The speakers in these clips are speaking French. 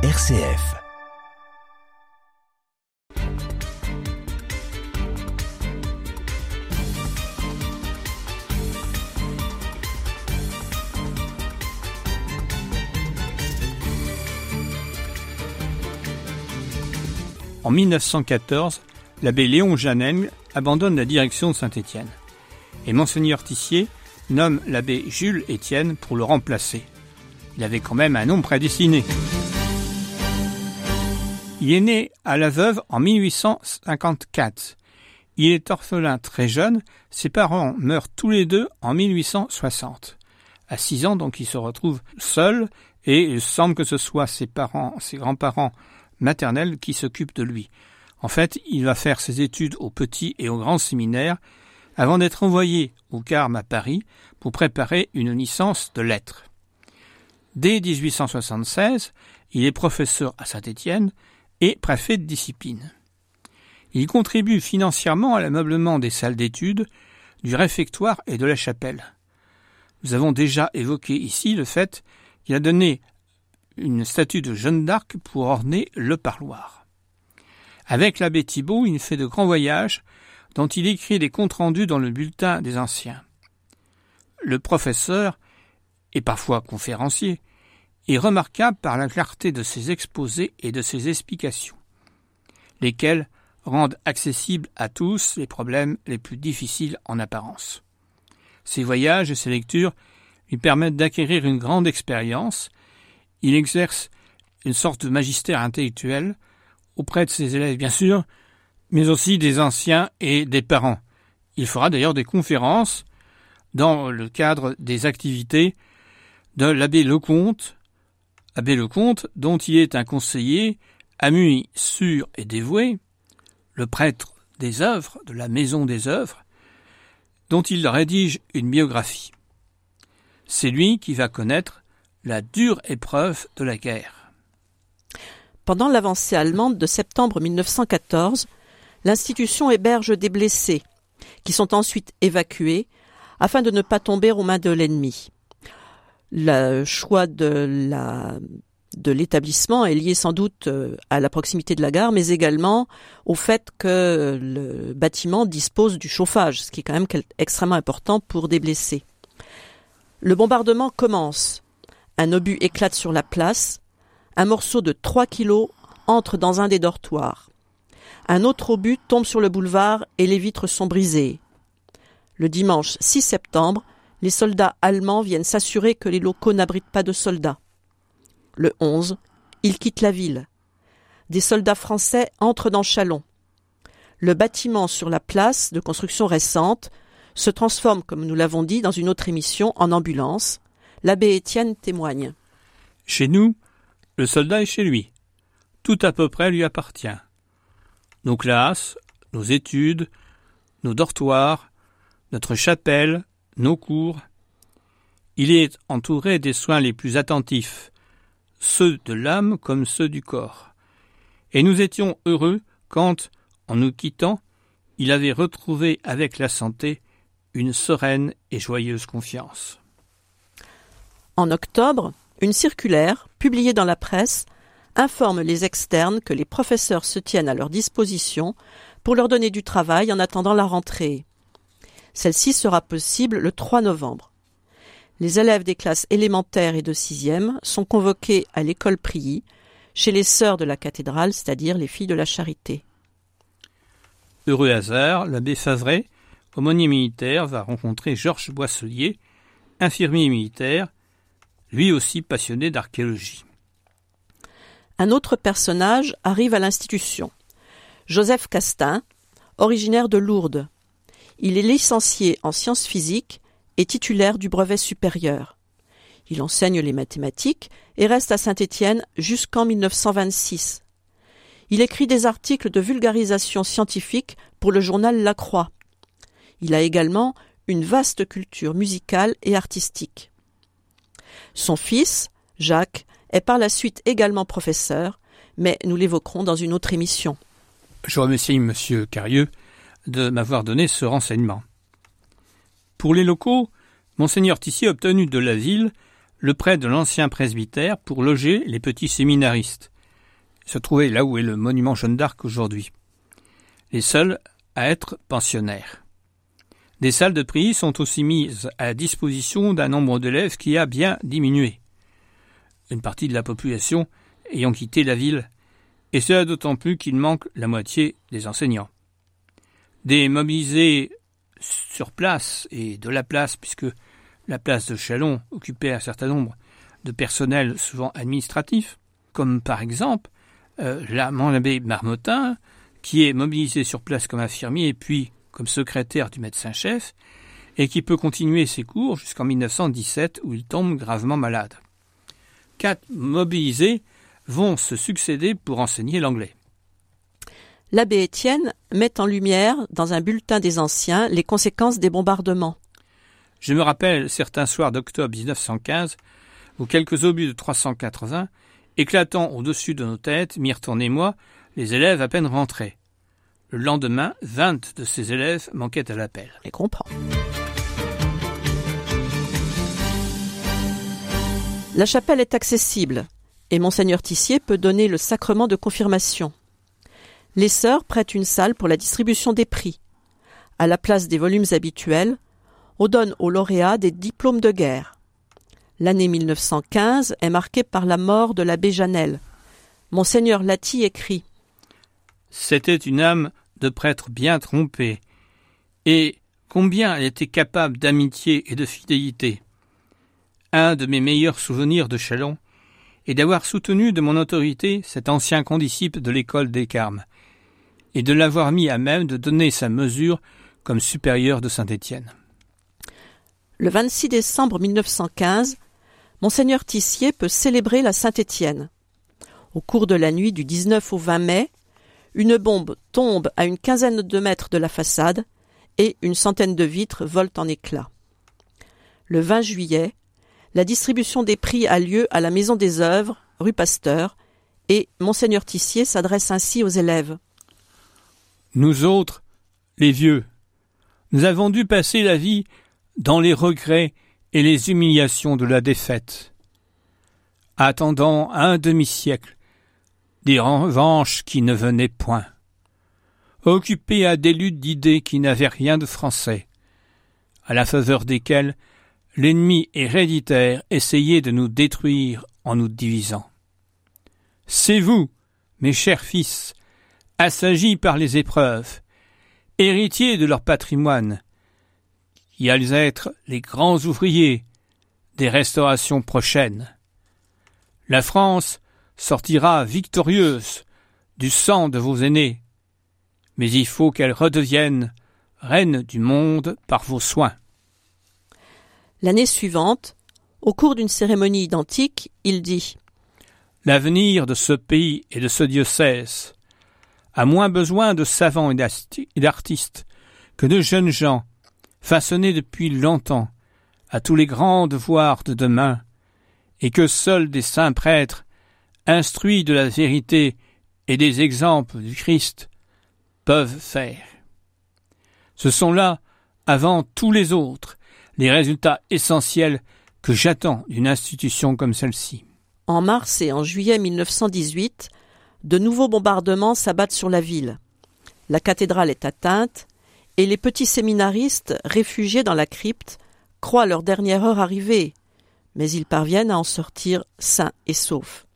RCF. En 1914, l'abbé Léon Janel abandonne la direction de Saint-Étienne et Monseigneur Tissier nomme l'abbé Jules Étienne pour le remplacer. Il avait quand même un nom prédestiné. Il est né à la Veuve en 1854. Il est orphelin très jeune, ses parents meurent tous les deux en 1860. À six ans, donc, il se retrouve seul et il semble que ce soit ses parents, ses grands-parents maternelle qui s'occupe de lui. En fait, il va faire ses études au petit et au grand séminaire avant d'être envoyé au Carme à Paris pour préparer une licence de lettres. Dès 1876, il est professeur à Saint-Étienne et préfet de discipline. Il contribue financièrement à l'ameublement des salles d'études, du réfectoire et de la chapelle. Nous avons déjà évoqué ici le fait qu'il a donné une statue de Jeanne d'Arc pour orner le parloir. Avec l'abbé Thibault, il fait de grands voyages dont il écrit des comptes rendus dans le bulletin des anciens. Le professeur, et parfois conférencier, est remarquable par la clarté de ses exposés et de ses explications, lesquels rendent accessibles à tous les problèmes les plus difficiles en apparence. Ses voyages et ses lectures lui permettent d'acquérir une grande expérience il exerce une sorte de magistère intellectuel auprès de ses élèves, bien sûr, mais aussi des anciens et des parents. Il fera d'ailleurs des conférences dans le cadre des activités de l'abbé Lecomte, abbé Lecomte, dont il est un conseiller, ami sûr et dévoué, le prêtre des œuvres, de la maison des œuvres, dont il rédige une biographie. C'est lui qui va connaître la dure épreuve de la guerre. Pendant l'avancée allemande de septembre 1914, l'institution héberge des blessés, qui sont ensuite évacués afin de ne pas tomber aux mains de l'ennemi. Le choix de l'établissement est lié sans doute euh, à la proximité de la gare, mais également au fait que le bâtiment dispose du chauffage, ce qui est quand même extrêmement important pour des blessés. Le bombardement commence un obus éclate sur la place. Un morceau de 3 kilos entre dans un des dortoirs. Un autre obus tombe sur le boulevard et les vitres sont brisées. Le dimanche 6 septembre, les soldats allemands viennent s'assurer que les locaux n'abritent pas de soldats. Le 11, ils quittent la ville. Des soldats français entrent dans Chalon. Le bâtiment sur la place, de construction récente, se transforme, comme nous l'avons dit dans une autre émission, en ambulance. L'abbé Étienne témoigne. Chez nous, le soldat est chez lui. Tout à peu près lui appartient. Nos classes, nos études, nos dortoirs, notre chapelle, nos cours. Il est entouré des soins les plus attentifs, ceux de l'âme comme ceux du corps. Et nous étions heureux quand, en nous quittant, il avait retrouvé avec la santé une sereine et joyeuse confiance. En octobre, une circulaire, publiée dans la presse, informe les externes que les professeurs se tiennent à leur disposition pour leur donner du travail en attendant la rentrée. Celle-ci sera possible le 3 novembre. Les élèves des classes élémentaires et de sixième sont convoqués à l'école Prilly, chez les sœurs de la cathédrale, c'est-à-dire les filles de la charité. Heureux hasard, l'abbé Favret, aumônier militaire, va rencontrer Georges Boisselier, infirmier militaire, lui aussi passionné d'archéologie. Un autre personnage arrive à l'institution. Joseph Castin, originaire de Lourdes. Il est licencié en sciences physiques et titulaire du brevet supérieur. Il enseigne les mathématiques et reste à Saint-Étienne jusqu'en 1926. Il écrit des articles de vulgarisation scientifique pour le journal La Croix. Il a également une vaste culture musicale et artistique. Son fils, Jacques, est par la suite également professeur, mais nous l'évoquerons dans une autre émission. Je remercie M. Carieux de m'avoir donné ce renseignement. Pour les locaux, Monseigneur Tissier a obtenu de la ville le prêt de l'ancien presbytère pour loger les petits séminaristes. Se trouvait là où est le monument Jeanne d'Arc aujourd'hui. Les seuls à être pensionnaires. Des salles de prix sont aussi mises à disposition d'un nombre d'élèves qui a bien diminué. Une partie de la population ayant quitté la ville, et cela d'autant plus qu'il manque la moitié des enseignants. Des mobilisés sur place et de la place, puisque la place de Chalon occupait un certain nombre de personnels souvent administratifs, comme par exemple euh, l'abbé Marmottin, qui est mobilisé sur place comme infirmier et puis comme secrétaire du médecin-chef, et qui peut continuer ses cours jusqu'en 1917 où il tombe gravement malade. Quatre mobilisés vont se succéder pour enseigner l'anglais. L'abbé Étienne met en lumière, dans un bulletin des anciens, les conséquences des bombardements. Je me rappelle certains soirs d'octobre 1915 où quelques obus de 380, éclatant au-dessus de nos têtes, Myrton et moi, les élèves à peine rentrés. Le lendemain, vingt de ces élèves manquaient à l'appel. Je comprends. La chapelle est accessible et monseigneur Tissier peut donner le sacrement de confirmation. Les sœurs prêtent une salle pour la distribution des prix. À la place des volumes habituels, on donne aux lauréats des diplômes de guerre. L'année 1915 est marquée par la mort de l'abbé Janel. Monseigneur Lati écrit c'était une âme de prêtre bien trompée. Et combien elle était capable d'amitié et de fidélité. Un de mes meilleurs souvenirs de Chalon est d'avoir soutenu de mon autorité cet ancien condisciple de l'école des Carmes, et de l'avoir mis à même de donner sa mesure comme supérieur de Saint-Étienne. Le 26 décembre 1915, Monseigneur Tissier peut célébrer la Saint-Étienne. Au cours de la nuit du 19 au 20 mai, une bombe tombe à une quinzaine de mètres de la façade et une centaine de vitres volent en éclats. Le 20 juillet, la distribution des prix a lieu à la Maison des Œuvres, rue Pasteur, et Monseigneur Tissier s'adresse ainsi aux élèves. Nous autres, les vieux, nous avons dû passer la vie dans les regrets et les humiliations de la défaite. Attendant un demi-siècle, des revanches qui ne venaient point, occupés à des luttes d'idées qui n'avaient rien de français, à la faveur desquelles l'ennemi héréditaire essayait de nous détruire en nous divisant. C'est vous, mes chers fils, assagis par les épreuves, héritiers de leur patrimoine, qui allez être les grands ouvriers des restaurations prochaines. La France sortira victorieuse du sang de vos aînés, mais il faut qu'elle redevienne reine du monde par vos soins. L'année suivante, au cours d'une cérémonie identique, il dit L'avenir de ce pays et de ce diocèse a moins besoin de savants et d'artistes que de jeunes gens, façonnés depuis longtemps à tous les grands devoirs de demain, et que seuls des saints prêtres instruits de la vérité et des exemples du Christ, peuvent faire. Ce sont là, avant tous les autres, les résultats essentiels que j'attends d'une institution comme celle-ci. En mars et en juillet 1918, de nouveaux bombardements s'abattent sur la ville. La cathédrale est atteinte et les petits séminaristes, réfugiés dans la crypte, croient leur dernière heure arrivée, mais ils parviennent à en sortir sains et saufs.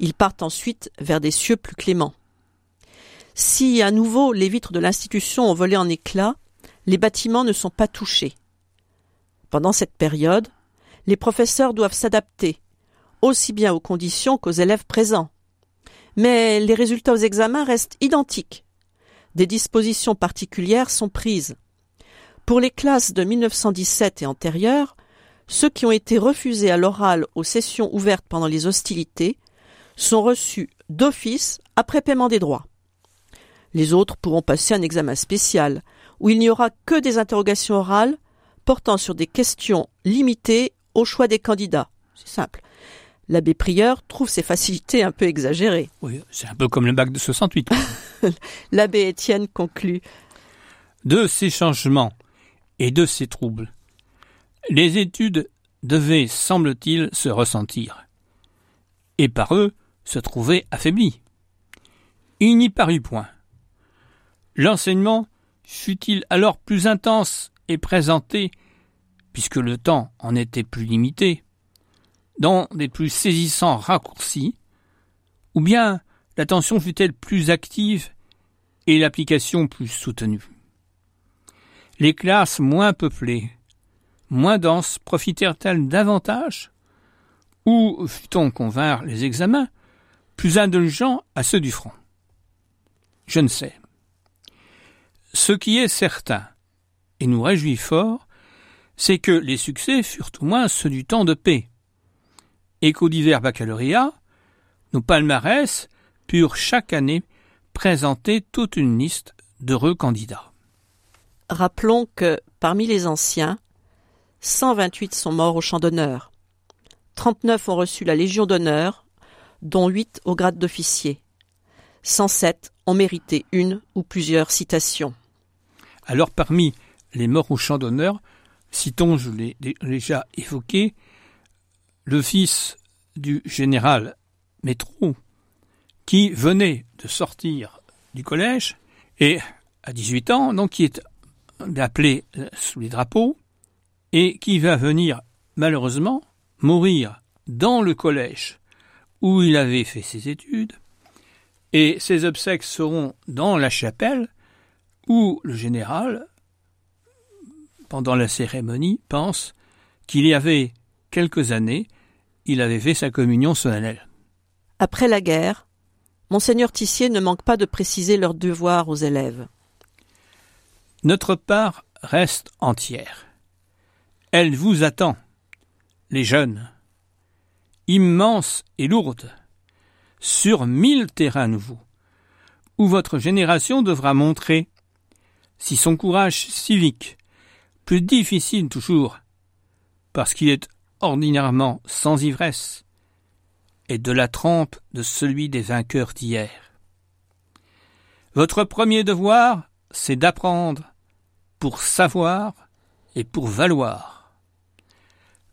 Ils partent ensuite vers des cieux plus cléments. Si à nouveau les vitres de l'institution ont volé en éclats, les bâtiments ne sont pas touchés. Pendant cette période, les professeurs doivent s'adapter, aussi bien aux conditions qu'aux élèves présents. Mais les résultats aux examens restent identiques. Des dispositions particulières sont prises. Pour les classes de 1917 et antérieures, ceux qui ont été refusés à l'oral aux sessions ouvertes pendant les hostilités sont reçus d'office après paiement des droits. Les autres pourront passer un examen spécial, où il n'y aura que des interrogations orales portant sur des questions limitées au choix des candidats. C'est simple. L'abbé Prieur trouve ces facilités un peu exagérées. Oui, c'est un peu comme le bac de 68. L'abbé Étienne conclut. De ces changements et de ces troubles, les études devaient, semble-t-il, se ressentir, et par eux se trouver affaiblis. Il n'y parut point. L'enseignement fut-il alors plus intense et présenté, puisque le temps en était plus limité, dans des plus saisissants raccourcis, ou bien l'attention fut-elle plus active et l'application plus soutenue. Les classes moins peuplées, moins denses, profitèrent-elles davantage Ou fut-on convaincre les examens plus indulgents à ceux du front? Je ne sais. Ce qui est certain, et nous réjouit fort, c'est que les succès furent au moins ceux du temps de paix, et qu'au divers baccalauréat, nos palmarès purent chaque année présenter toute une liste d'heureux candidats. Rappelons que, parmi les anciens, 128 sont morts au champ d'honneur. 39 ont reçu la Légion d'honneur, dont 8 au grade d'officier. 107 ont mérité une ou plusieurs citations. Alors parmi les morts au champ d'honneur, citons, je l'ai déjà évoqué, le fils du général Métro, qui venait de sortir du collège et à 18 ans, donc qui est appelé euh, sous les drapeaux et qui va venir malheureusement mourir dans le collège où il avait fait ses études. Et ses obsèques seront dans la chapelle où le général, pendant la cérémonie, pense qu'il y avait quelques années, il avait fait sa communion solennelle. Après la guerre, Monseigneur Tissier ne manque pas de préciser leurs devoirs aux élèves. Notre part reste entière. Elle vous attend, les jeunes, immense et lourde, sur mille terrains nouveaux, où votre génération devra montrer, si son courage civique, plus difficile toujours, parce qu'il est ordinairement sans ivresse, et de la trempe de celui des vainqueurs d'hier. Votre premier devoir, c'est d'apprendre pour savoir et pour valoir.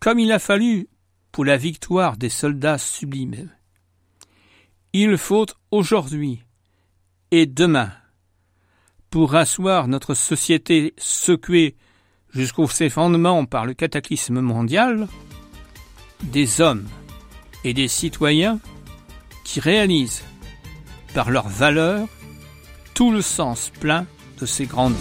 Comme il a fallu pour la victoire des soldats sublimes. Il faut aujourd'hui et demain, pour asseoir notre société secouée jusqu'au fondements par le cataclysme mondial, des hommes et des citoyens qui réalisent par leur valeur tout le sens plein de ces grandes